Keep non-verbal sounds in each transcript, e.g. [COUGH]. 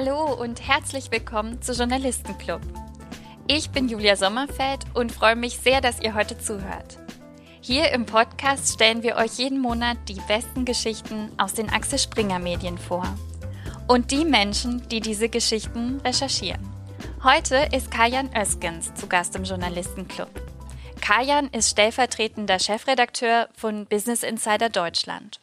Hallo und herzlich willkommen zu Journalistenclub. Ich bin Julia Sommerfeld und freue mich sehr, dass ihr heute zuhört. Hier im Podcast stellen wir euch jeden Monat die besten Geschichten aus den Axel Springer Medien vor. Und die Menschen, die diese Geschichten recherchieren. Heute ist Kajan Özgens zu Gast im Journalistenclub. Kajan ist stellvertretender Chefredakteur von Business Insider Deutschland.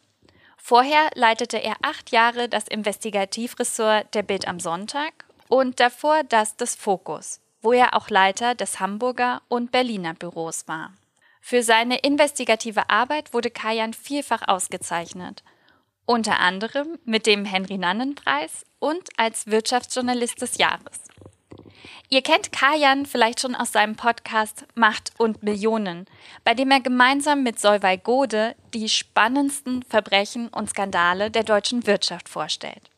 Vorher leitete er acht Jahre das Investigativressort der Bild am Sonntag und davor das des Fokus, wo er auch Leiter des Hamburger und Berliner Büros war. Für seine investigative Arbeit wurde Kajan vielfach ausgezeichnet, unter anderem mit dem Henry-Nannen-Preis und als Wirtschaftsjournalist des Jahres. Ihr kennt Kajan vielleicht schon aus seinem Podcast Macht und Millionen, bei dem er gemeinsam mit Solveig Gode die spannendsten Verbrechen und Skandale der deutschen Wirtschaft vorstellt.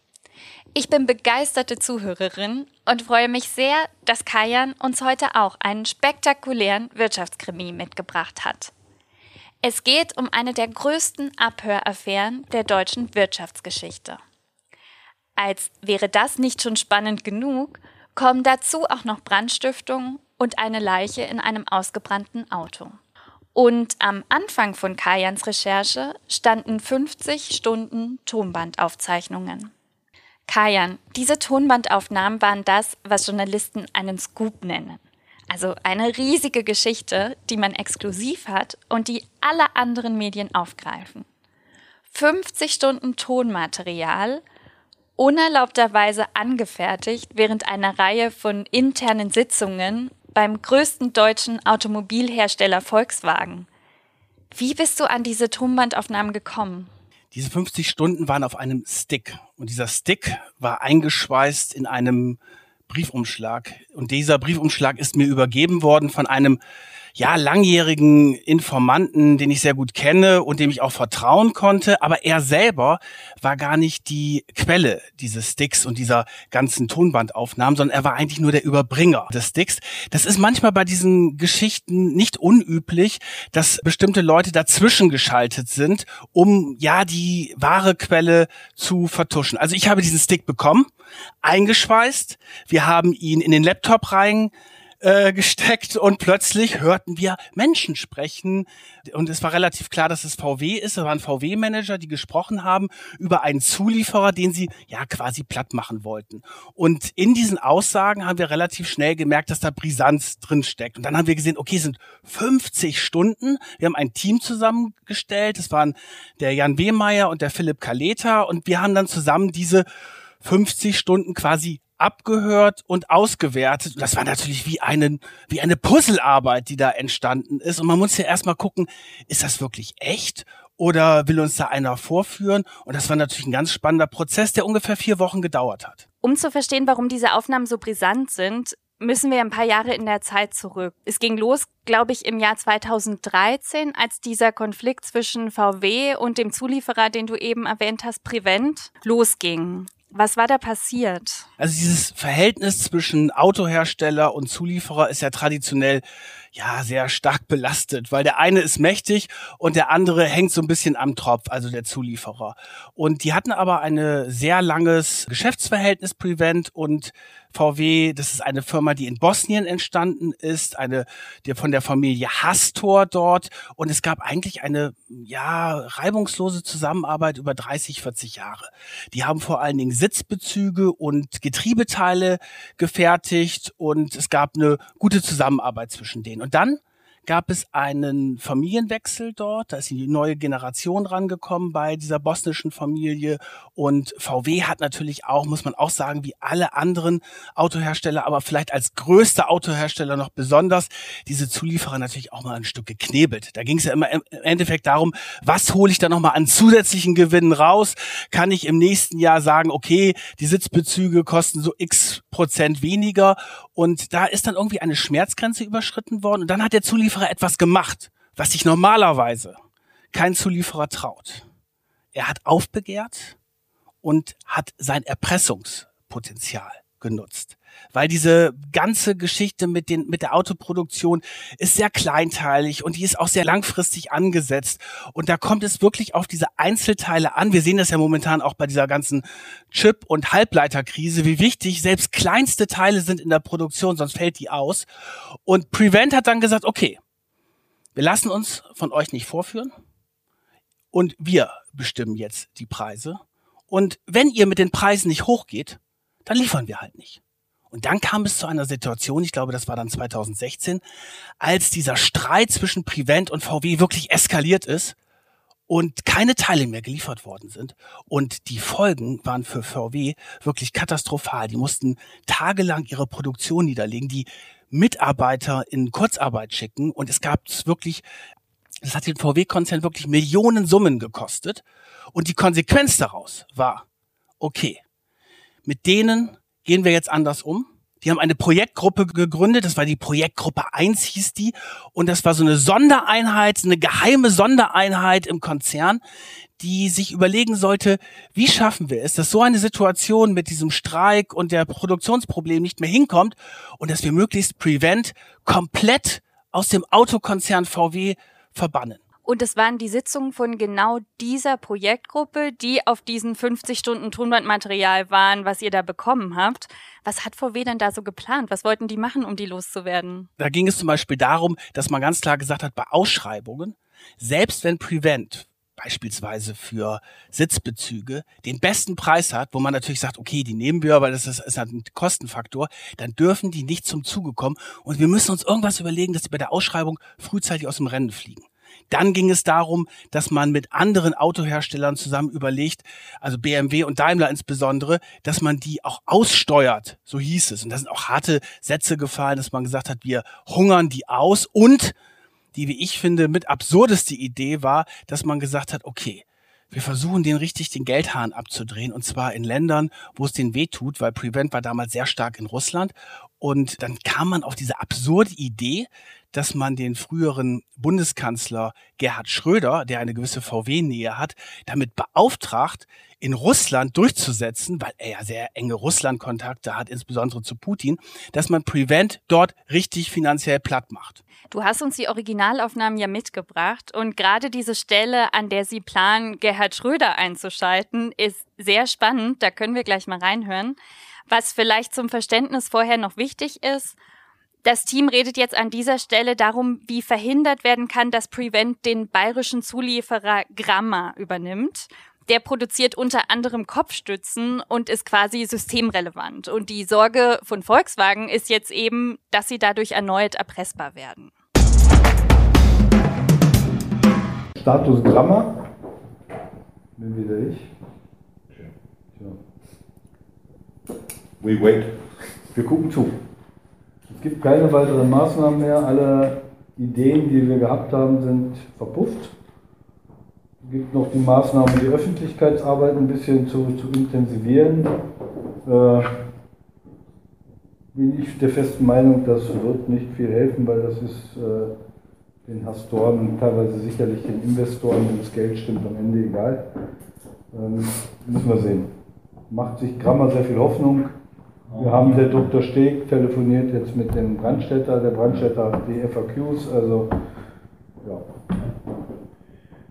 Ich bin begeisterte Zuhörerin und freue mich sehr, dass Kajan uns heute auch einen spektakulären Wirtschaftskrimi mitgebracht hat. Es geht um eine der größten Abhöraffären der deutschen Wirtschaftsgeschichte. Als wäre das nicht schon spannend genug, kommen dazu auch noch Brandstiftung und eine Leiche in einem ausgebrannten Auto. Und am Anfang von Kajans Recherche standen 50 Stunden Tonbandaufzeichnungen. Kajan, diese Tonbandaufnahmen waren das, was Journalisten einen Scoop nennen. Also eine riesige Geschichte, die man exklusiv hat und die alle anderen Medien aufgreifen. 50 Stunden Tonmaterial unerlaubterweise angefertigt während einer Reihe von internen Sitzungen beim größten deutschen Automobilhersteller Volkswagen. Wie bist du an diese Tonbandaufnahmen gekommen? Diese 50 Stunden waren auf einem Stick und dieser Stick war eingeschweißt in einem Briefumschlag und dieser Briefumschlag ist mir übergeben worden von einem ja, langjährigen Informanten, den ich sehr gut kenne und dem ich auch vertrauen konnte. Aber er selber war gar nicht die Quelle dieses Sticks und dieser ganzen Tonbandaufnahmen, sondern er war eigentlich nur der Überbringer des Sticks. Das ist manchmal bei diesen Geschichten nicht unüblich, dass bestimmte Leute dazwischen geschaltet sind, um ja die wahre Quelle zu vertuschen. Also ich habe diesen Stick bekommen, eingeschweißt. Wir haben ihn in den Laptop rein äh, gesteckt und plötzlich hörten wir Menschen sprechen und es war relativ klar, dass es VW ist. Es waren VW-Manager, die gesprochen haben über einen Zulieferer, den sie ja quasi platt machen wollten. Und in diesen Aussagen haben wir relativ schnell gemerkt, dass da Brisanz drin steckt. Und dann haben wir gesehen, okay, es sind 50 Stunden. Wir haben ein Team zusammengestellt. Das waren der Jan Wehmeier und der Philipp Kaleta und wir haben dann zusammen diese 50 Stunden quasi abgehört und ausgewertet. Und das war natürlich wie einen, wie eine Puzzlearbeit, die da entstanden ist. Und man muss ja erstmal gucken, ist das wirklich echt? Oder will uns da einer vorführen? Und das war natürlich ein ganz spannender Prozess, der ungefähr vier Wochen gedauert hat. Um zu verstehen, warum diese Aufnahmen so brisant sind, müssen wir ein paar Jahre in der Zeit zurück. Es ging los, glaube ich, im Jahr 2013, als dieser Konflikt zwischen VW und dem Zulieferer, den du eben erwähnt hast, Prevent, losging. Was war da passiert? Also dieses Verhältnis zwischen Autohersteller und Zulieferer ist ja traditionell ja sehr stark belastet, weil der eine ist mächtig und der andere hängt so ein bisschen am Tropf, also der Zulieferer. Und die hatten aber ein sehr langes Geschäftsverhältnis Prevent und VW, das ist eine Firma, die in Bosnien entstanden ist, eine die von der Familie Hastor dort und es gab eigentlich eine ja reibungslose Zusammenarbeit über 30, 40 Jahre. Die haben vor allen Dingen Sitzbezüge und Getriebeteile gefertigt und es gab eine gute Zusammenarbeit zwischen denen. Und dann gab es einen Familienwechsel dort. Da ist die neue Generation rangekommen bei dieser bosnischen Familie. Und VW hat natürlich auch, muss man auch sagen, wie alle anderen Autohersteller, aber vielleicht als größter Autohersteller noch besonders, diese Zulieferer natürlich auch mal ein Stück geknebelt. Da ging es ja immer im Endeffekt darum, was hole ich da nochmal an zusätzlichen Gewinnen raus? Kann ich im nächsten Jahr sagen, okay, die Sitzbezüge kosten so x Prozent weniger. Und da ist dann irgendwie eine Schmerzgrenze überschritten worden. Und dann hat der Zulieferer Zulieferer etwas gemacht, was sich normalerweise kein Zulieferer traut. Er hat aufbegehrt und hat sein Erpressungspotenzial genutzt. weil diese ganze Geschichte mit den mit der Autoproduktion ist sehr kleinteilig und die ist auch sehr langfristig angesetzt und da kommt es wirklich auf diese Einzelteile an. Wir sehen das ja momentan auch bei dieser ganzen Chip- und Halbleiterkrise, wie wichtig selbst kleinste Teile sind in der Produktion, sonst fällt die aus. Und Prevent hat dann gesagt, okay, wir lassen uns von euch nicht vorführen und wir bestimmen jetzt die Preise. Und wenn ihr mit den Preisen nicht hochgeht, dann liefern wir halt nicht. Und dann kam es zu einer Situation, ich glaube, das war dann 2016, als dieser Streit zwischen Prevent und VW wirklich eskaliert ist und keine Teile mehr geliefert worden sind. Und die Folgen waren für VW wirklich katastrophal. Die mussten tagelang ihre Produktion niederlegen, die Mitarbeiter in Kurzarbeit schicken. Und es gab wirklich, das hat den VW-Konzern wirklich Millionen Summen gekostet. Und die Konsequenz daraus war, okay, mit denen gehen wir jetzt anders um. Die haben eine Projektgruppe gegründet, das war die Projektgruppe 1 hieß die, und das war so eine Sondereinheit, eine geheime Sondereinheit im Konzern, die sich überlegen sollte, wie schaffen wir es, dass so eine Situation mit diesem Streik und der Produktionsproblem nicht mehr hinkommt und dass wir möglichst Prevent komplett aus dem Autokonzern VW verbannen. Und es waren die Sitzungen von genau dieser Projektgruppe, die auf diesen 50 Stunden Tonbandmaterial waren, was ihr da bekommen habt. Was hat VW denn da so geplant? Was wollten die machen, um die loszuwerden? Da ging es zum Beispiel darum, dass man ganz klar gesagt hat, bei Ausschreibungen, selbst wenn Prevent beispielsweise für Sitzbezüge den besten Preis hat, wo man natürlich sagt, okay, die nehmen wir, weil das ist, ist ein Kostenfaktor, dann dürfen die nicht zum Zuge kommen und wir müssen uns irgendwas überlegen, dass sie bei der Ausschreibung frühzeitig aus dem Rennen fliegen. Dann ging es darum, dass man mit anderen Autoherstellern zusammen überlegt, also BMW und Daimler insbesondere, dass man die auch aussteuert, so hieß es. Und da sind auch harte Sätze gefallen, dass man gesagt hat, wir hungern die aus. Und die, wie ich finde, mit absurdeste Idee war, dass man gesagt hat, okay, wir versuchen den richtig den Geldhahn abzudrehen und zwar in Ländern, wo es den weh tut, weil Prevent war damals sehr stark in Russland. Und dann kam man auf diese absurde Idee, dass man den früheren Bundeskanzler Gerhard Schröder, der eine gewisse VW-Nähe hat, damit beauftragt, in Russland durchzusetzen, weil er ja sehr enge Russland-Kontakte hat, insbesondere zu Putin, dass man Prevent dort richtig finanziell platt macht. Du hast uns die Originalaufnahmen ja mitgebracht und gerade diese Stelle, an der Sie planen, Gerhard Schröder einzuschalten, ist sehr spannend. Da können wir gleich mal reinhören. Was vielleicht zum Verständnis vorher noch wichtig ist, das Team redet jetzt an dieser Stelle darum, wie verhindert werden kann, dass Prevent den bayerischen Zulieferer Gramma übernimmt. Der produziert unter anderem Kopfstützen und ist quasi systemrelevant. Und die Sorge von Volkswagen ist jetzt eben, dass sie dadurch erneut erpressbar werden. Status Gramma. Bin wieder ich. We wait. Wir gucken zu. Es gibt keine weiteren Maßnahmen mehr. Alle Ideen, die wir gehabt haben, sind verpufft. Es gibt noch die Maßnahmen, die Öffentlichkeitsarbeit ein bisschen zu, zu intensivieren. Äh, bin ich der festen Meinung, das wird nicht viel helfen, weil das ist äh, den Hastoren und teilweise sicherlich den Investoren, wenn das Geld stimmt, am Ende egal. Ähm, müssen wir sehen. Macht sich Grammer sehr viel Hoffnung. Wir haben der Dr. Steg telefoniert jetzt mit dem Brandstätter. Der Brandstätter hat die FAQs, also ja.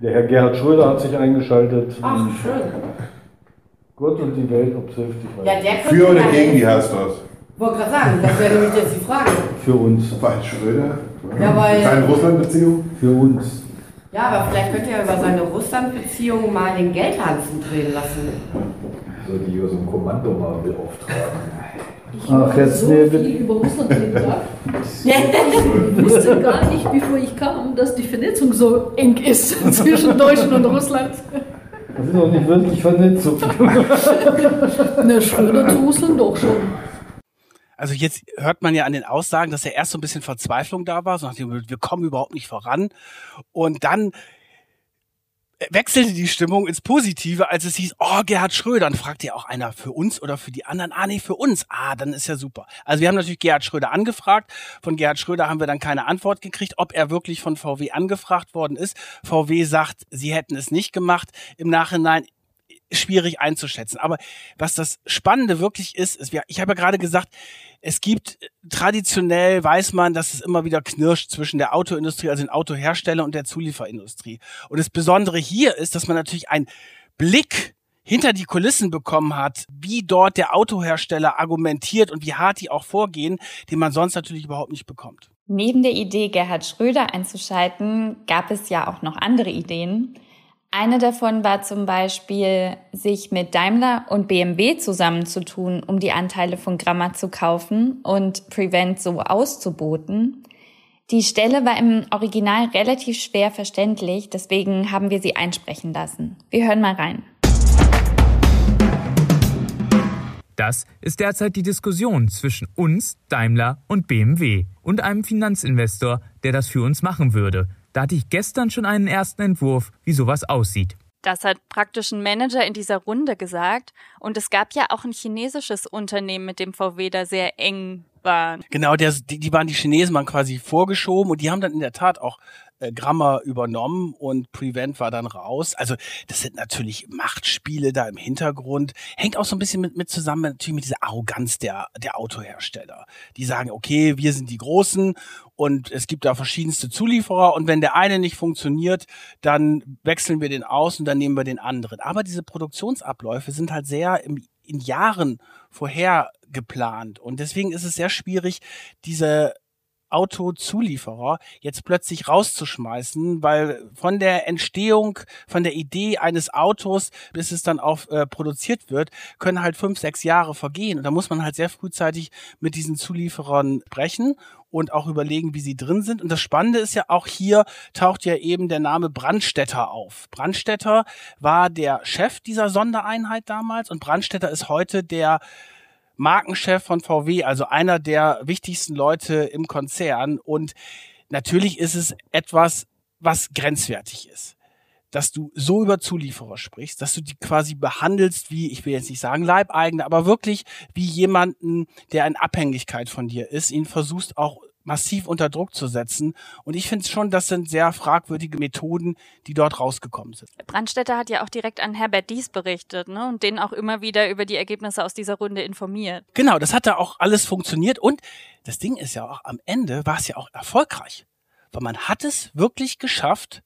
Der Herr Gerhard Schröder hat sich eingeschaltet. Ach, schön. Gott und die Welt, ob es hilftig Ja, der Für oder gegen die Hastos? Wollte gerade sagen, das wäre nämlich jetzt die Frage. Für uns. Weil Schröder? Ja, weil- Keine Russland-Beziehung? Für uns. Ja, aber vielleicht könnt ihr über seine Russland-Beziehung mal den Geldhahn drehen lassen. Soll die über so ein Kommando mal beauftragen. Ich Ach, habe jetzt, so nee, viel über Russland. [LAUGHS] Ich wusste gar nicht, bevor ich kam, dass die Vernetzung so eng ist [LAUGHS] zwischen Deutschland und Russland. Das ist auch nicht wirklich Vernetzung. [LAUGHS] Ne, Schröder zu Russland doch schon. Also jetzt hört man ja an den Aussagen, dass ja erst so ein bisschen Verzweiflung da war, so nach dem, wir kommen überhaupt nicht voran. Und dann wechselte die Stimmung ins Positive, als es hieß, oh, Gerhard Schröder. Dann fragt ja auch einer für uns oder für die anderen. Ah, nee, für uns. Ah, dann ist ja super. Also wir haben natürlich Gerhard Schröder angefragt. Von Gerhard Schröder haben wir dann keine Antwort gekriegt, ob er wirklich von VW angefragt worden ist. VW sagt, sie hätten es nicht gemacht. Im Nachhinein schwierig einzuschätzen. Aber was das Spannende wirklich ist, ist, ich habe ja gerade gesagt, es gibt traditionell weiß man, dass es immer wieder knirscht zwischen der Autoindustrie, also den Autohersteller und der Zulieferindustrie. Und das Besondere hier ist, dass man natürlich einen Blick hinter die Kulissen bekommen hat, wie dort der Autohersteller argumentiert und wie hart die auch vorgehen, den man sonst natürlich überhaupt nicht bekommt. Neben der Idee, Gerhard Schröder einzuschalten, gab es ja auch noch andere Ideen. Eine davon war zum Beispiel, sich mit Daimler und BMW zusammenzutun, um die Anteile von Gramma zu kaufen und Prevent so auszuboten. Die Stelle war im Original relativ schwer verständlich, deswegen haben wir sie einsprechen lassen. Wir hören mal rein. Das ist derzeit die Diskussion zwischen uns, Daimler und BMW und einem Finanzinvestor, der das für uns machen würde. Da hatte ich gestern schon einen ersten Entwurf, wie sowas aussieht. Das hat praktisch ein Manager in dieser Runde gesagt. Und es gab ja auch ein chinesisches Unternehmen, mit dem VW da sehr eng war. Genau, der, die, die waren die Chinesen waren quasi vorgeschoben und die haben dann in der Tat auch äh, Grammer übernommen und Prevent war dann raus. Also das sind natürlich Machtspiele da im Hintergrund. Hängt auch so ein bisschen mit, mit zusammen natürlich mit dieser Arroganz der, der Autohersteller. Die sagen, okay, wir sind die Großen und es gibt da verschiedenste Zulieferer und wenn der eine nicht funktioniert, dann wechseln wir den aus und dann nehmen wir den anderen. Aber diese Produktionsabläufe sind halt sehr im, in Jahren vorher geplant und deswegen ist es sehr schwierig, diese Autozulieferer jetzt plötzlich rauszuschmeißen, weil von der Entstehung, von der Idee eines Autos, bis es dann auch äh, produziert wird, können halt fünf, sechs Jahre vergehen. Und da muss man halt sehr frühzeitig mit diesen Zulieferern brechen und auch überlegen, wie sie drin sind. Und das Spannende ist ja auch hier taucht ja eben der Name Brandstätter auf. Brandstätter war der Chef dieser Sondereinheit damals und Brandstätter ist heute der Markenchef von VW, also einer der wichtigsten Leute im Konzern. Und natürlich ist es etwas, was grenzwertig ist. Dass du so über Zulieferer sprichst, dass du die quasi behandelst wie, ich will jetzt nicht sagen Leibeigene, aber wirklich wie jemanden, der in Abhängigkeit von dir ist, ihn versuchst auch massiv unter Druck zu setzen. Und ich finde schon, das sind sehr fragwürdige Methoden, die dort rausgekommen sind. Brandstätter hat ja auch direkt an Herbert Dies berichtet ne? und den auch immer wieder über die Ergebnisse aus dieser Runde informiert. Genau, das hat da auch alles funktioniert. Und das Ding ist ja auch, am Ende war es ja auch erfolgreich. Weil man hat es wirklich geschafft,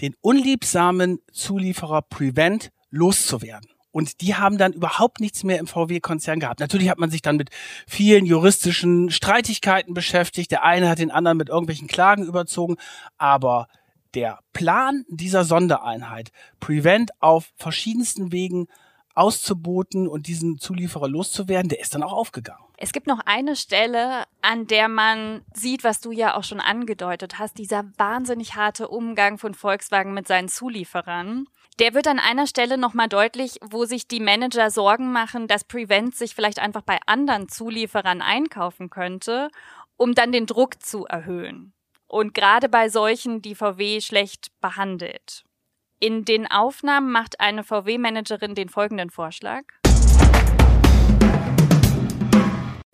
den unliebsamen Zulieferer Prevent loszuwerden. Und die haben dann überhaupt nichts mehr im VW-Konzern gehabt. Natürlich hat man sich dann mit vielen juristischen Streitigkeiten beschäftigt. Der eine hat den anderen mit irgendwelchen Klagen überzogen. Aber der Plan dieser Sondereinheit, Prevent auf verschiedensten Wegen auszuboten und diesen Zulieferer loszuwerden, der ist dann auch aufgegangen. Es gibt noch eine Stelle, an der man sieht, was du ja auch schon angedeutet hast, dieser wahnsinnig harte Umgang von Volkswagen mit seinen Zulieferern. Der wird an einer Stelle nochmal deutlich, wo sich die Manager Sorgen machen, dass Prevent sich vielleicht einfach bei anderen Zulieferern einkaufen könnte, um dann den Druck zu erhöhen. Und gerade bei solchen, die VW schlecht behandelt. In den Aufnahmen macht eine VW-Managerin den folgenden Vorschlag.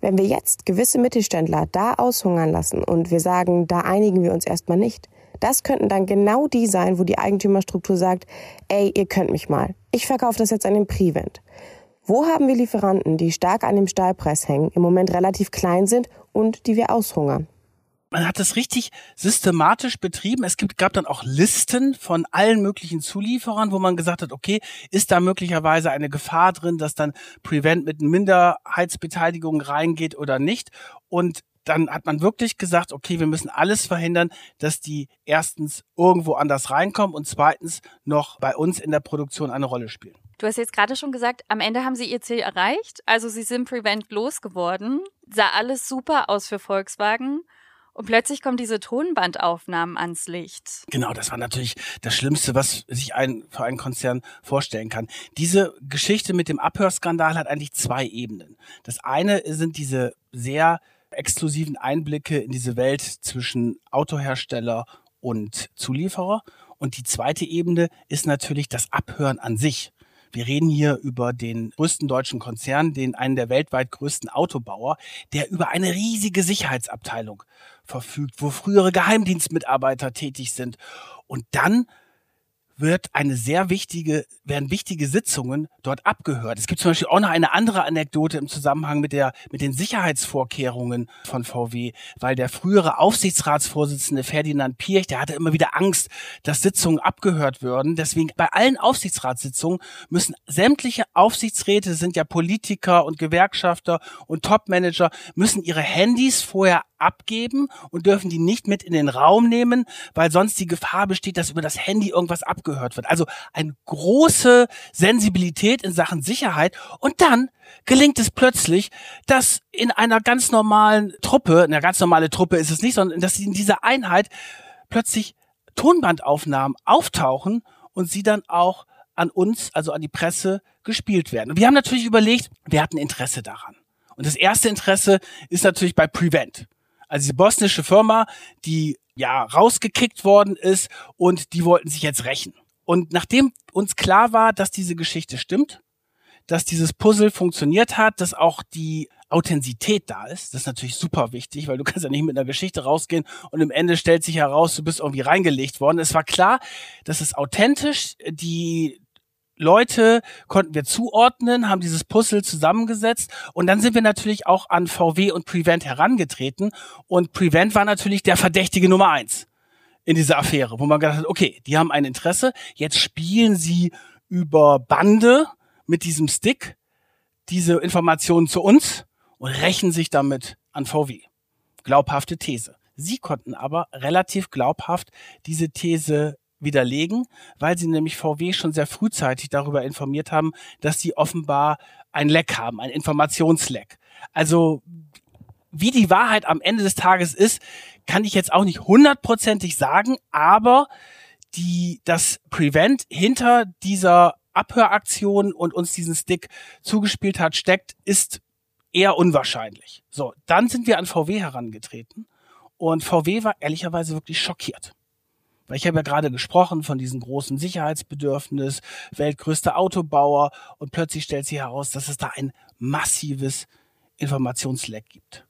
Wenn wir jetzt gewisse Mittelständler da aushungern lassen und wir sagen, da einigen wir uns erstmal nicht, das könnten dann genau die sein, wo die Eigentümerstruktur sagt, ey, ihr könnt mich mal. Ich verkaufe das jetzt an den Prevent. Wo haben wir Lieferanten, die stark an dem Stahlpreis hängen, im Moment relativ klein sind und die wir aushungern? Man hat das richtig systematisch betrieben. Es gibt, gab dann auch Listen von allen möglichen Zulieferern, wo man gesagt hat, okay, ist da möglicherweise eine Gefahr drin, dass dann Prevent mit Minderheitsbeteiligung reingeht oder nicht? Und dann hat man wirklich gesagt, okay, wir müssen alles verhindern, dass die erstens irgendwo anders reinkommen und zweitens noch bei uns in der Produktion eine Rolle spielen. Du hast jetzt gerade schon gesagt, am Ende haben sie ihr Ziel erreicht. Also sie sind Prevent losgeworden. Sah alles super aus für Volkswagen. Und plötzlich kommen diese Tonbandaufnahmen ans Licht. Genau, das war natürlich das Schlimmste, was sich ein, für einen Konzern vorstellen kann. Diese Geschichte mit dem Abhörskandal hat eigentlich zwei Ebenen. Das eine sind diese sehr exklusiven Einblicke in diese Welt zwischen Autohersteller und Zulieferer. Und die zweite Ebene ist natürlich das Abhören an sich. Wir reden hier über den größten deutschen Konzern, den einen der weltweit größten Autobauer, der über eine riesige Sicherheitsabteilung verfügt, wo frühere Geheimdienstmitarbeiter tätig sind. Und dann wird eine sehr wichtige, werden wichtige Sitzungen dort abgehört. Es gibt zum Beispiel auch noch eine andere Anekdote im Zusammenhang mit der, mit den Sicherheitsvorkehrungen von VW, weil der frühere Aufsichtsratsvorsitzende Ferdinand Pirch, der hatte immer wieder Angst, dass Sitzungen abgehört würden. Deswegen bei allen Aufsichtsratssitzungen müssen sämtliche Aufsichtsräte sind ja Politiker und Gewerkschafter und Topmanager müssen ihre Handys vorher abgeben und dürfen die nicht mit in den Raum nehmen, weil sonst die Gefahr besteht, dass über das Handy irgendwas abgehört wird. Also eine große Sensibilität in Sachen Sicherheit. Und dann gelingt es plötzlich, dass in einer ganz normalen Truppe, eine ganz normale Truppe ist es nicht, sondern dass in dieser Einheit plötzlich Tonbandaufnahmen auftauchen und sie dann auch an uns, also an die Presse, gespielt werden. Und wir haben natürlich überlegt, wir hatten Interesse daran. Und das erste Interesse ist natürlich bei Prevent. Also die bosnische Firma, die ja rausgekickt worden ist und die wollten sich jetzt rächen. Und nachdem uns klar war, dass diese Geschichte stimmt, dass dieses Puzzle funktioniert hat, dass auch die Authentizität da ist. Das ist natürlich super wichtig, weil du kannst ja nicht mit einer Geschichte rausgehen und im Ende stellt sich heraus, du bist irgendwie reingelegt worden. Es war klar, dass es authentisch, die Leute konnten wir zuordnen, haben dieses Puzzle zusammengesetzt und dann sind wir natürlich auch an VW und Prevent herangetreten und Prevent war natürlich der Verdächtige Nummer eins in dieser Affäre, wo man gedacht hat, okay, die haben ein Interesse, jetzt spielen sie über Bande mit diesem Stick diese Informationen zu uns und rächen sich damit an VW. Glaubhafte These. Sie konnten aber relativ glaubhaft diese These widerlegen, weil sie nämlich VW schon sehr frühzeitig darüber informiert haben, dass sie offenbar ein Leck haben, ein Informationsleck. Also wie die Wahrheit am Ende des Tages ist, kann ich jetzt auch nicht hundertprozentig sagen, aber die, das Prevent hinter dieser Abhöraktion und uns diesen Stick zugespielt hat, steckt, ist eher unwahrscheinlich. So, dann sind wir an VW herangetreten und VW war ehrlicherweise wirklich schockiert. Weil ich habe ja gerade gesprochen von diesem großen Sicherheitsbedürfnis, weltgrößter Autobauer und plötzlich stellt sich heraus, dass es da ein massives Informationsleck gibt.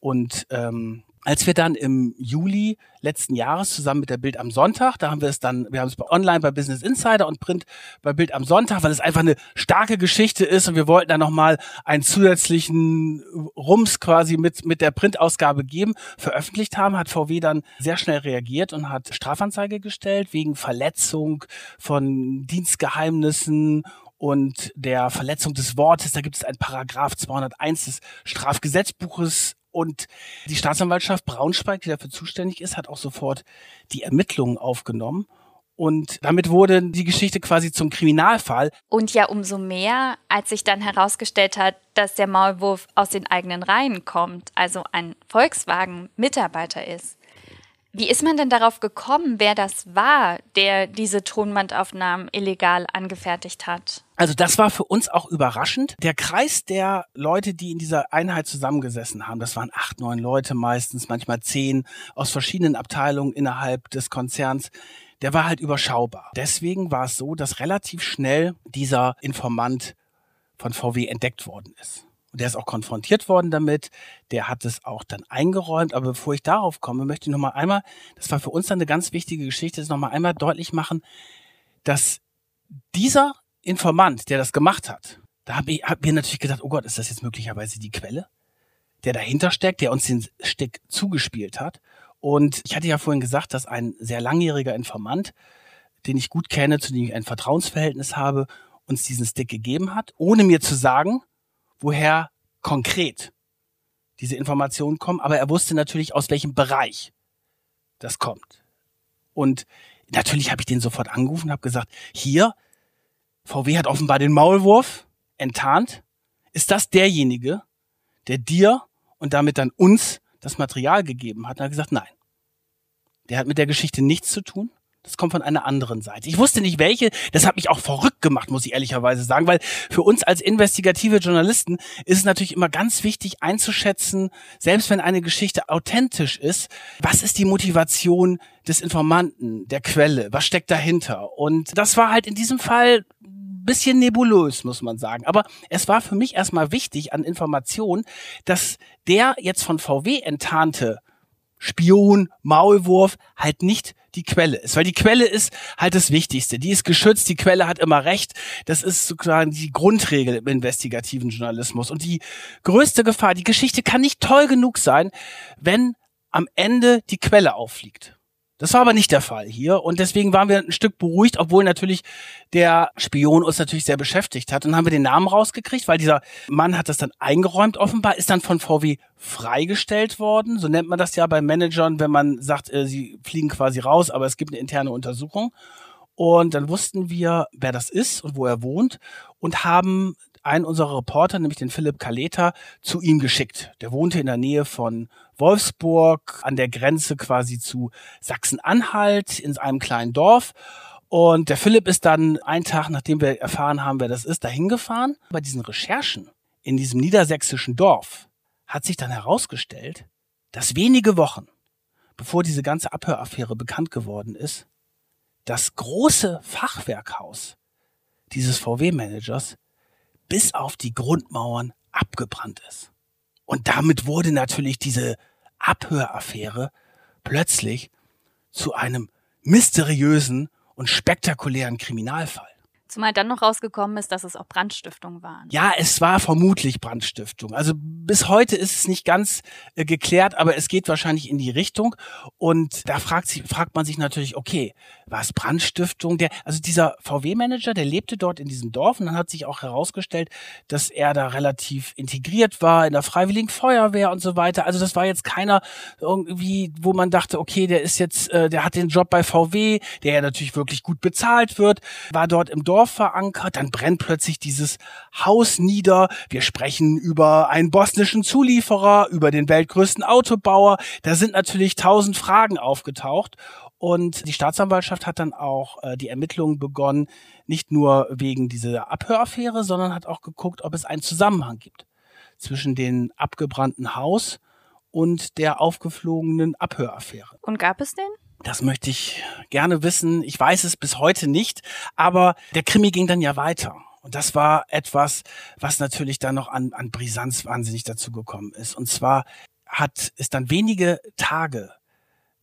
Und ähm, als wir dann im Juli letzten Jahres zusammen mit der Bild am Sonntag, da haben wir es dann, wir haben es online bei Business Insider und Print bei Bild am Sonntag, weil es einfach eine starke Geschichte ist und wir wollten dann nochmal einen zusätzlichen Rums quasi mit, mit der Printausgabe geben, veröffentlicht haben, hat VW dann sehr schnell reagiert und hat Strafanzeige gestellt wegen Verletzung von Dienstgeheimnissen und der Verletzung des Wortes. Da gibt es ein Paragraph 201 des Strafgesetzbuches und die Staatsanwaltschaft Braunschweig, die dafür zuständig ist, hat auch sofort die Ermittlungen aufgenommen. Und damit wurde die Geschichte quasi zum Kriminalfall. Und ja umso mehr, als sich dann herausgestellt hat, dass der Maulwurf aus den eigenen Reihen kommt, also ein Volkswagen-Mitarbeiter ist. Wie ist man denn darauf gekommen, wer das war, der diese Tonbandaufnahmen illegal angefertigt hat? Also das war für uns auch überraschend. Der Kreis der Leute, die in dieser Einheit zusammengesessen haben, das waren acht, neun Leute meistens, manchmal zehn aus verschiedenen Abteilungen innerhalb des Konzerns, der war halt überschaubar. Deswegen war es so, dass relativ schnell dieser Informant von VW entdeckt worden ist. Der ist auch konfrontiert worden damit. Der hat es auch dann eingeräumt. Aber bevor ich darauf komme, möchte ich noch mal einmal, das war für uns dann eine ganz wichtige Geschichte, ist noch mal einmal deutlich machen, dass dieser Informant, der das gemacht hat, da habe ich hab mir natürlich gedacht, oh Gott, ist das jetzt möglicherweise die Quelle, der dahinter steckt, der uns den Stick zugespielt hat. Und ich hatte ja vorhin gesagt, dass ein sehr langjähriger Informant, den ich gut kenne, zu dem ich ein Vertrauensverhältnis habe, uns diesen Stick gegeben hat, ohne mir zu sagen, woher konkret diese Informationen kommen, aber er wusste natürlich, aus welchem Bereich das kommt. Und natürlich habe ich den sofort angerufen und habe gesagt, hier, VW hat offenbar den Maulwurf enttarnt. Ist das derjenige, der dir und damit dann uns das Material gegeben hat? Und er hat gesagt, nein. Der hat mit der Geschichte nichts zu tun. Das kommt von einer anderen Seite. Ich wusste nicht welche. Das hat mich auch verrückt gemacht, muss ich ehrlicherweise sagen, weil für uns als investigative Journalisten ist es natürlich immer ganz wichtig einzuschätzen, selbst wenn eine Geschichte authentisch ist, was ist die Motivation des Informanten, der Quelle? Was steckt dahinter? Und das war halt in diesem Fall bisschen nebulös, muss man sagen. Aber es war für mich erstmal wichtig an Informationen, dass der jetzt von VW enttarnte Spion, Maulwurf halt nicht die Quelle ist, weil die Quelle ist halt das Wichtigste. Die ist geschützt, die Quelle hat immer recht. Das ist sozusagen die Grundregel im investigativen Journalismus. Und die größte Gefahr, die Geschichte kann nicht toll genug sein, wenn am Ende die Quelle auffliegt. Das war aber nicht der Fall hier und deswegen waren wir ein Stück beruhigt, obwohl natürlich der Spion uns natürlich sehr beschäftigt hat. Und haben wir den Namen rausgekriegt, weil dieser Mann hat das dann eingeräumt offenbar, ist dann von VW freigestellt worden. So nennt man das ja bei Managern, wenn man sagt, äh, sie fliegen quasi raus, aber es gibt eine interne Untersuchung. Und dann wussten wir, wer das ist und wo er wohnt und haben einen unserer Reporter, nämlich den Philipp Kaleta, zu ihm geschickt. Der wohnte in der Nähe von Wolfsburg, an der Grenze quasi zu Sachsen-Anhalt, in einem kleinen Dorf. Und der Philipp ist dann einen Tag, nachdem wir erfahren haben, wer das ist, dahin gefahren. Bei diesen Recherchen in diesem niedersächsischen Dorf hat sich dann herausgestellt, dass wenige Wochen, bevor diese ganze Abhöraffäre bekannt geworden ist, das große Fachwerkhaus dieses VW-Managers bis auf die Grundmauern abgebrannt ist. Und damit wurde natürlich diese Abhöraffäre plötzlich zu einem mysteriösen und spektakulären Kriminalfall. Zumal dann noch rausgekommen ist, dass es auch Brandstiftungen waren. Ja, es war vermutlich Brandstiftung. Also bis heute ist es nicht ganz äh, geklärt, aber es geht wahrscheinlich in die Richtung. Und da fragt, sich, fragt man sich natürlich, okay, war es Brandstiftung? Der, also dieser VW-Manager, der lebte dort in diesem Dorf und dann hat sich auch herausgestellt, dass er da relativ integriert war in der Freiwilligen Feuerwehr und so weiter. Also das war jetzt keiner irgendwie, wo man dachte, okay, der ist jetzt, äh, der hat den Job bei VW, der ja natürlich wirklich gut bezahlt wird, war dort im Dorf Dorf verankert, dann brennt plötzlich dieses Haus nieder. Wir sprechen über einen bosnischen Zulieferer, über den weltgrößten Autobauer. Da sind natürlich tausend Fragen aufgetaucht. Und die Staatsanwaltschaft hat dann auch äh, die Ermittlungen begonnen, nicht nur wegen dieser Abhöraffäre, sondern hat auch geguckt, ob es einen Zusammenhang gibt zwischen dem abgebrannten Haus und der aufgeflogenen Abhöraffäre. Und gab es den? Das möchte ich gerne wissen. Ich weiß es bis heute nicht, aber der Krimi ging dann ja weiter. Und das war etwas, was natürlich dann noch an, an Brisanz wahnsinnig dazu gekommen ist. Und zwar hat es dann wenige Tage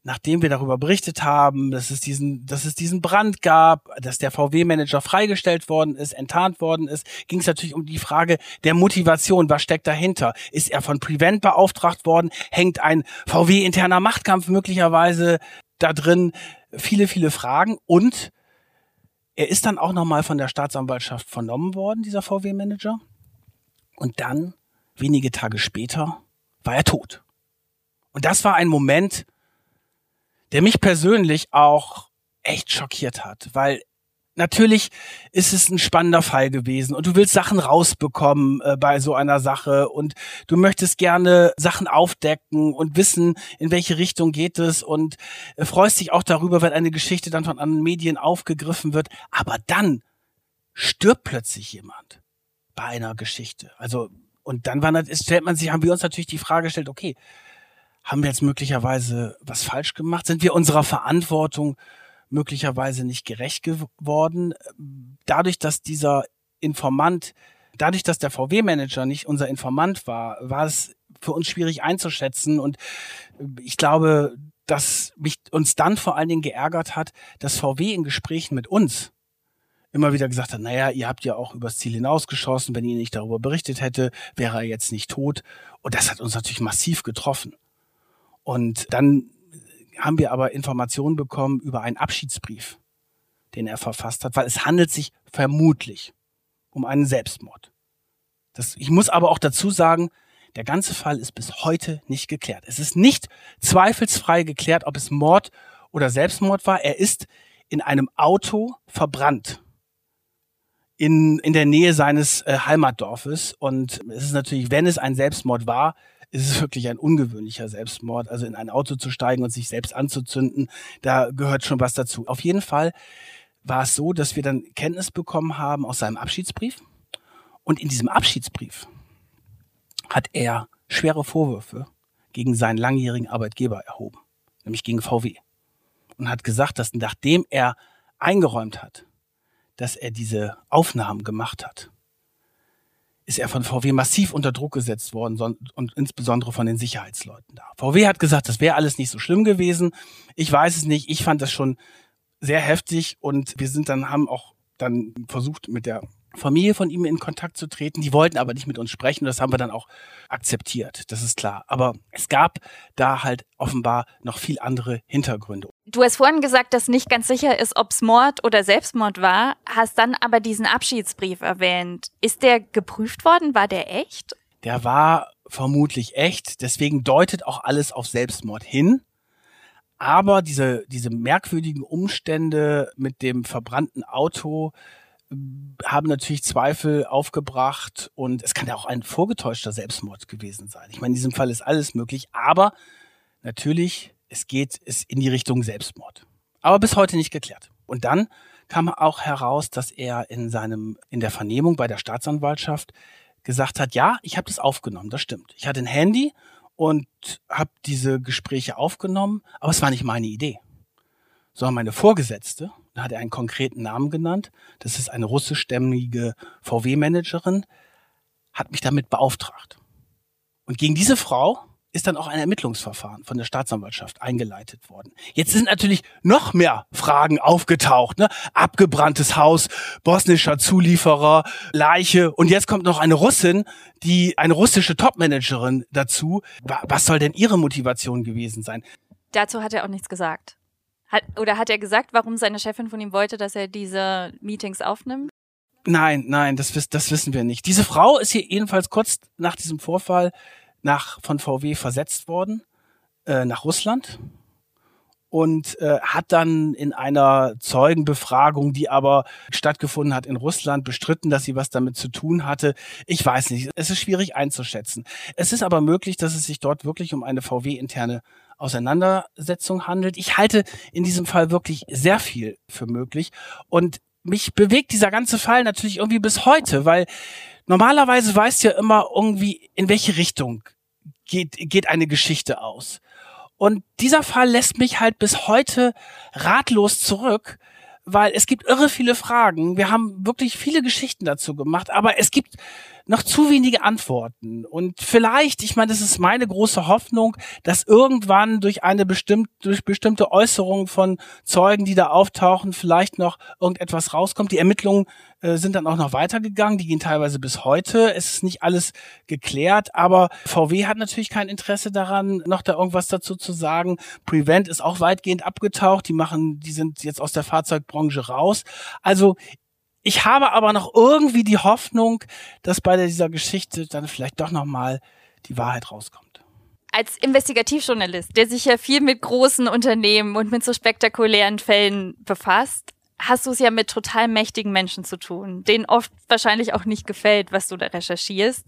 nachdem wir darüber berichtet haben, dass es diesen, dass es diesen Brand gab, dass der VW-Manager freigestellt worden ist, enttarnt worden ist, ging es natürlich um die Frage der Motivation. Was steckt dahinter? Ist er von Prevent beauftragt worden? Hängt ein VW-interner Machtkampf möglicherweise da drin viele, viele Fragen und er ist dann auch nochmal von der Staatsanwaltschaft vernommen worden, dieser VW-Manager. Und dann, wenige Tage später, war er tot. Und das war ein Moment, der mich persönlich auch echt schockiert hat, weil natürlich ist es ein spannender Fall gewesen und du willst Sachen rausbekommen äh, bei so einer Sache und du möchtest gerne Sachen aufdecken und wissen, in welche Richtung geht es und äh, freust dich auch darüber, wenn eine Geschichte dann von anderen Medien aufgegriffen wird. Aber dann stirbt plötzlich jemand bei einer Geschichte. Also und dann war, stellt man sich, haben wir uns natürlich die Frage gestellt, okay, haben wir jetzt möglicherweise was falsch gemacht? Sind wir unserer Verantwortung möglicherweise nicht gerecht geworden. Dadurch, dass dieser Informant, dadurch, dass der VW-Manager nicht unser Informant war, war es für uns schwierig einzuschätzen. Und ich glaube, dass mich uns dann vor allen Dingen geärgert hat, dass VW in Gesprächen mit uns immer wieder gesagt hat, naja, ihr habt ja auch übers Ziel hinausgeschossen, wenn ihr nicht darüber berichtet hätte, wäre er jetzt nicht tot. Und das hat uns natürlich massiv getroffen. Und dann haben wir aber Informationen bekommen über einen Abschiedsbrief, den er verfasst hat, weil es handelt sich vermutlich um einen Selbstmord. Das, ich muss aber auch dazu sagen, der ganze Fall ist bis heute nicht geklärt. Es ist nicht zweifelsfrei geklärt, ob es Mord oder Selbstmord war. Er ist in einem Auto verbrannt in, in der Nähe seines äh, Heimatdorfes. Und es ist natürlich, wenn es ein Selbstmord war, ist es wirklich ein ungewöhnlicher Selbstmord. Also in ein Auto zu steigen und sich selbst anzuzünden, da gehört schon was dazu. Auf jeden Fall war es so, dass wir dann Kenntnis bekommen haben aus seinem Abschiedsbrief. Und in diesem Abschiedsbrief hat er schwere Vorwürfe gegen seinen langjährigen Arbeitgeber erhoben, nämlich gegen VW. Und hat gesagt, dass nachdem er eingeräumt hat, dass er diese Aufnahmen gemacht hat, ist er von VW massiv unter Druck gesetzt worden und insbesondere von den Sicherheitsleuten da. VW hat gesagt, das wäre alles nicht so schlimm gewesen. Ich weiß es nicht. Ich fand das schon sehr heftig und wir sind dann, haben auch dann versucht, mit der Familie von ihm in Kontakt zu treten. Die wollten aber nicht mit uns sprechen. Das haben wir dann auch akzeptiert. Das ist klar. Aber es gab da halt offenbar noch viel andere Hintergründe. Du hast vorhin gesagt, dass nicht ganz sicher ist, ob es Mord oder Selbstmord war, hast dann aber diesen Abschiedsbrief erwähnt. Ist der geprüft worden? War der echt? Der war vermutlich echt. Deswegen deutet auch alles auf Selbstmord hin. Aber diese, diese merkwürdigen Umstände mit dem verbrannten Auto, haben natürlich Zweifel aufgebracht und es kann ja auch ein vorgetäuschter Selbstmord gewesen sein. Ich meine, in diesem Fall ist alles möglich, aber natürlich, es geht es in die Richtung Selbstmord. Aber bis heute nicht geklärt. Und dann kam auch heraus, dass er in seinem in der Vernehmung bei der Staatsanwaltschaft gesagt hat, ja, ich habe das aufgenommen, das stimmt. Ich hatte ein Handy und habe diese Gespräche aufgenommen, aber es war nicht meine Idee, sondern meine Vorgesetzte da hat er einen konkreten Namen genannt. Das ist eine russischstämmige VW-Managerin, hat mich damit beauftragt. Und gegen diese Frau ist dann auch ein Ermittlungsverfahren von der Staatsanwaltschaft eingeleitet worden. Jetzt sind natürlich noch mehr Fragen aufgetaucht. Ne? Abgebranntes Haus, bosnischer Zulieferer, Leiche und jetzt kommt noch eine Russin, die eine russische Topmanagerin dazu. Was soll denn ihre Motivation gewesen sein? Dazu hat er auch nichts gesagt. Hat, oder hat er gesagt, warum seine Chefin von ihm wollte, dass er diese Meetings aufnimmt? Nein, nein, das, das wissen wir nicht. Diese Frau ist hier jedenfalls kurz nach diesem Vorfall nach, von VW versetzt worden, äh, nach Russland und äh, hat dann in einer Zeugenbefragung, die aber stattgefunden hat in Russland, bestritten, dass sie was damit zu tun hatte. Ich weiß nicht, es ist schwierig einzuschätzen. Es ist aber möglich, dass es sich dort wirklich um eine VW-interne Auseinandersetzung handelt. Ich halte in diesem Fall wirklich sehr viel für möglich und mich bewegt dieser ganze Fall natürlich irgendwie bis heute, weil normalerweise weißt du ja immer irgendwie, in welche Richtung geht, geht eine Geschichte aus. Und dieser Fall lässt mich halt bis heute ratlos zurück, weil es gibt irre viele Fragen. Wir haben wirklich viele Geschichten dazu gemacht, aber es gibt noch zu wenige Antworten. Und vielleicht, ich meine, das ist meine große Hoffnung, dass irgendwann durch eine bestimmte, durch bestimmte Äußerungen von Zeugen, die da auftauchen, vielleicht noch irgendetwas rauskommt. Die Ermittlungen äh, sind dann auch noch weitergegangen. Die gehen teilweise bis heute. Es ist nicht alles geklärt, aber VW hat natürlich kein Interesse daran, noch da irgendwas dazu zu sagen. Prevent ist auch weitgehend abgetaucht. Die machen, die sind jetzt aus der Fahrzeugbranche raus. Also ich habe aber noch irgendwie die Hoffnung, dass bei dieser Geschichte dann vielleicht doch noch mal die Wahrheit rauskommt. Als Investigativjournalist, der sich ja viel mit großen Unternehmen und mit so spektakulären Fällen befasst, hast du es ja mit total mächtigen Menschen zu tun, denen oft wahrscheinlich auch nicht gefällt, was du da recherchierst.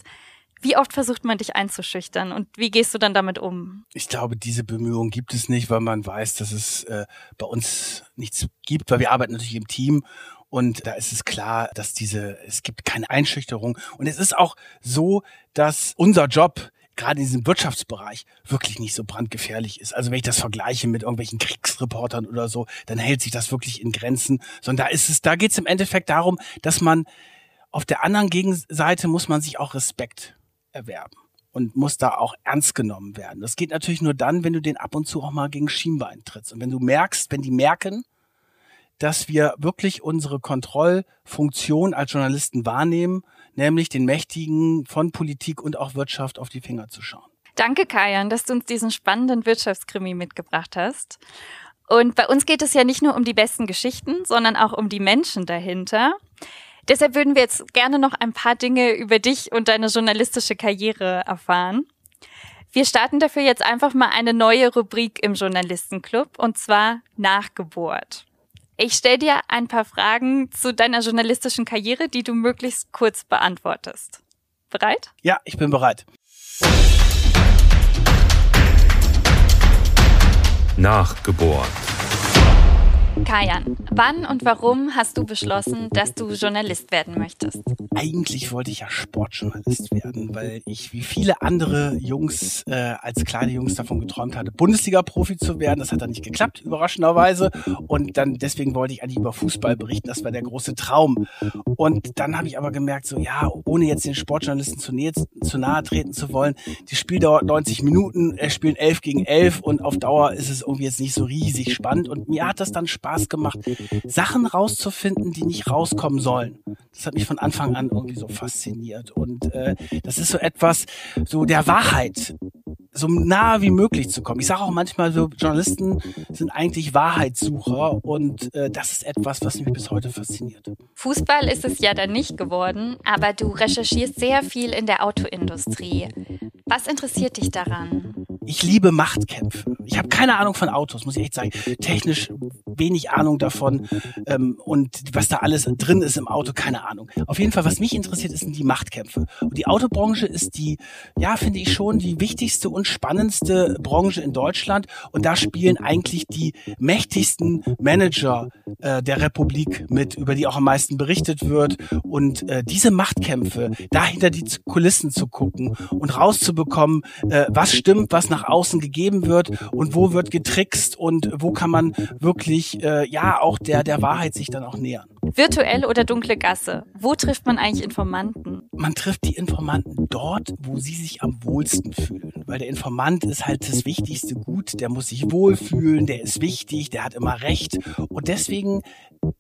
Wie oft versucht man dich einzuschüchtern und wie gehst du dann damit um? Ich glaube, diese Bemühungen gibt es nicht, weil man weiß, dass es äh, bei uns nichts gibt, weil wir arbeiten natürlich im Team und da ist es klar, dass diese, es gibt keine Einschüchterung. Und es ist auch so, dass unser Job gerade in diesem Wirtschaftsbereich wirklich nicht so brandgefährlich ist. Also wenn ich das vergleiche mit irgendwelchen Kriegsreportern oder so, dann hält sich das wirklich in Grenzen. Sondern da ist es, da geht es im Endeffekt darum, dass man auf der anderen Gegenseite muss man sich auch Respekt erwerben und muss da auch ernst genommen werden. Das geht natürlich nur dann, wenn du den ab und zu auch mal gegen Schienbein trittst. Und wenn du merkst, wenn die merken, dass wir wirklich unsere Kontrollfunktion als Journalisten wahrnehmen, nämlich den Mächtigen von Politik und auch Wirtschaft auf die Finger zu schauen. Danke, Kajan, dass du uns diesen spannenden Wirtschaftskrimi mitgebracht hast. Und bei uns geht es ja nicht nur um die besten Geschichten, sondern auch um die Menschen dahinter. Deshalb würden wir jetzt gerne noch ein paar Dinge über dich und deine journalistische Karriere erfahren. Wir starten dafür jetzt einfach mal eine neue Rubrik im Journalistenclub und zwar Nachgeburt. Ich stelle dir ein paar Fragen zu deiner journalistischen Karriere, die du möglichst kurz beantwortest. Bereit? Ja, ich bin bereit. Nachgebohrt. Kajan, wann und warum hast du beschlossen, dass du Journalist werden möchtest? Eigentlich wollte ich ja Sportjournalist werden, weil ich wie viele andere Jungs äh, als kleine Jungs davon geträumt hatte, Bundesliga-Profi zu werden. Das hat dann nicht geklappt, überraschenderweise. Und dann deswegen wollte ich eigentlich über Fußball berichten. Das war der große Traum. Und dann habe ich aber gemerkt, so ja, ohne jetzt den Sportjournalisten zu, nähe, zu nahe treten zu wollen, die Spiel dauert 90 Minuten, er spielt 11 gegen 11 und auf Dauer ist es irgendwie jetzt nicht so riesig spannend. Und mir hat das dann Spaß gemacht, Sachen rauszufinden, die nicht rauskommen sollen. Das hat mich von Anfang an irgendwie so fasziniert. Und äh, das ist so etwas, so der Wahrheit so nah wie möglich zu kommen. Ich sage auch manchmal so, Journalisten sind eigentlich Wahrheitssucher und äh, das ist etwas, was mich bis heute fasziniert. Fußball ist es ja dann nicht geworden, aber du recherchierst sehr viel in der Autoindustrie. Was interessiert dich daran? Ich liebe Machtkämpfe. Ich habe keine Ahnung von Autos, muss ich echt sagen. Technisch wenig Ahnung davon ähm, und was da alles drin ist im Auto, keine Ahnung. Auf jeden Fall, was mich interessiert, sind die Machtkämpfe. Und die Autobranche ist die, ja, finde ich schon, die wichtigste und spannendste Branche in Deutschland. Und da spielen eigentlich die mächtigsten Manager äh, der Republik mit, über die auch am meisten berichtet wird. Und äh, diese Machtkämpfe, dahinter die Kulissen zu gucken und rauszubekommen, äh, was stimmt, was nach außen gegeben wird und wo wird getrickst und wo kann man wirklich äh, ja auch der der Wahrheit sich dann auch nähern. Virtuell oder dunkle Gasse? Wo trifft man eigentlich Informanten? Man trifft die Informanten dort, wo sie sich am wohlsten fühlen. Weil der Informant ist halt das wichtigste Gut. Der muss sich wohlfühlen, der ist wichtig, der hat immer Recht. Und deswegen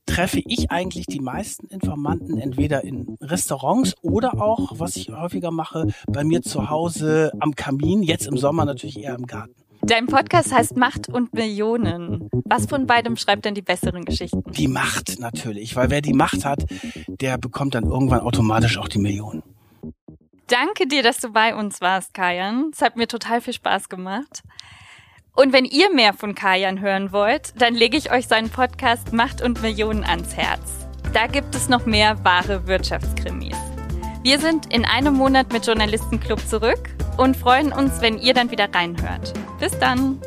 treffe ich eigentlich die meisten Informanten entweder in Restaurants oder auch, was ich häufiger mache, bei mir zu Hause am Kamin, jetzt im Sommer natürlich eher im Garten. Dein Podcast heißt Macht und Millionen. Was von beidem schreibt denn die besseren Geschichten? Die Macht natürlich, weil wer die Macht hat, der bekommt dann irgendwann automatisch auch die Millionen. Danke dir, dass du bei uns warst, Kajan. Es hat mir total viel Spaß gemacht. Und wenn ihr mehr von Kajan hören wollt, dann lege ich euch seinen Podcast Macht und Millionen ans Herz. Da gibt es noch mehr wahre Wirtschaftskrimis. Wir sind in einem Monat mit Journalistenclub zurück und freuen uns, wenn ihr dann wieder reinhört. Bis dann!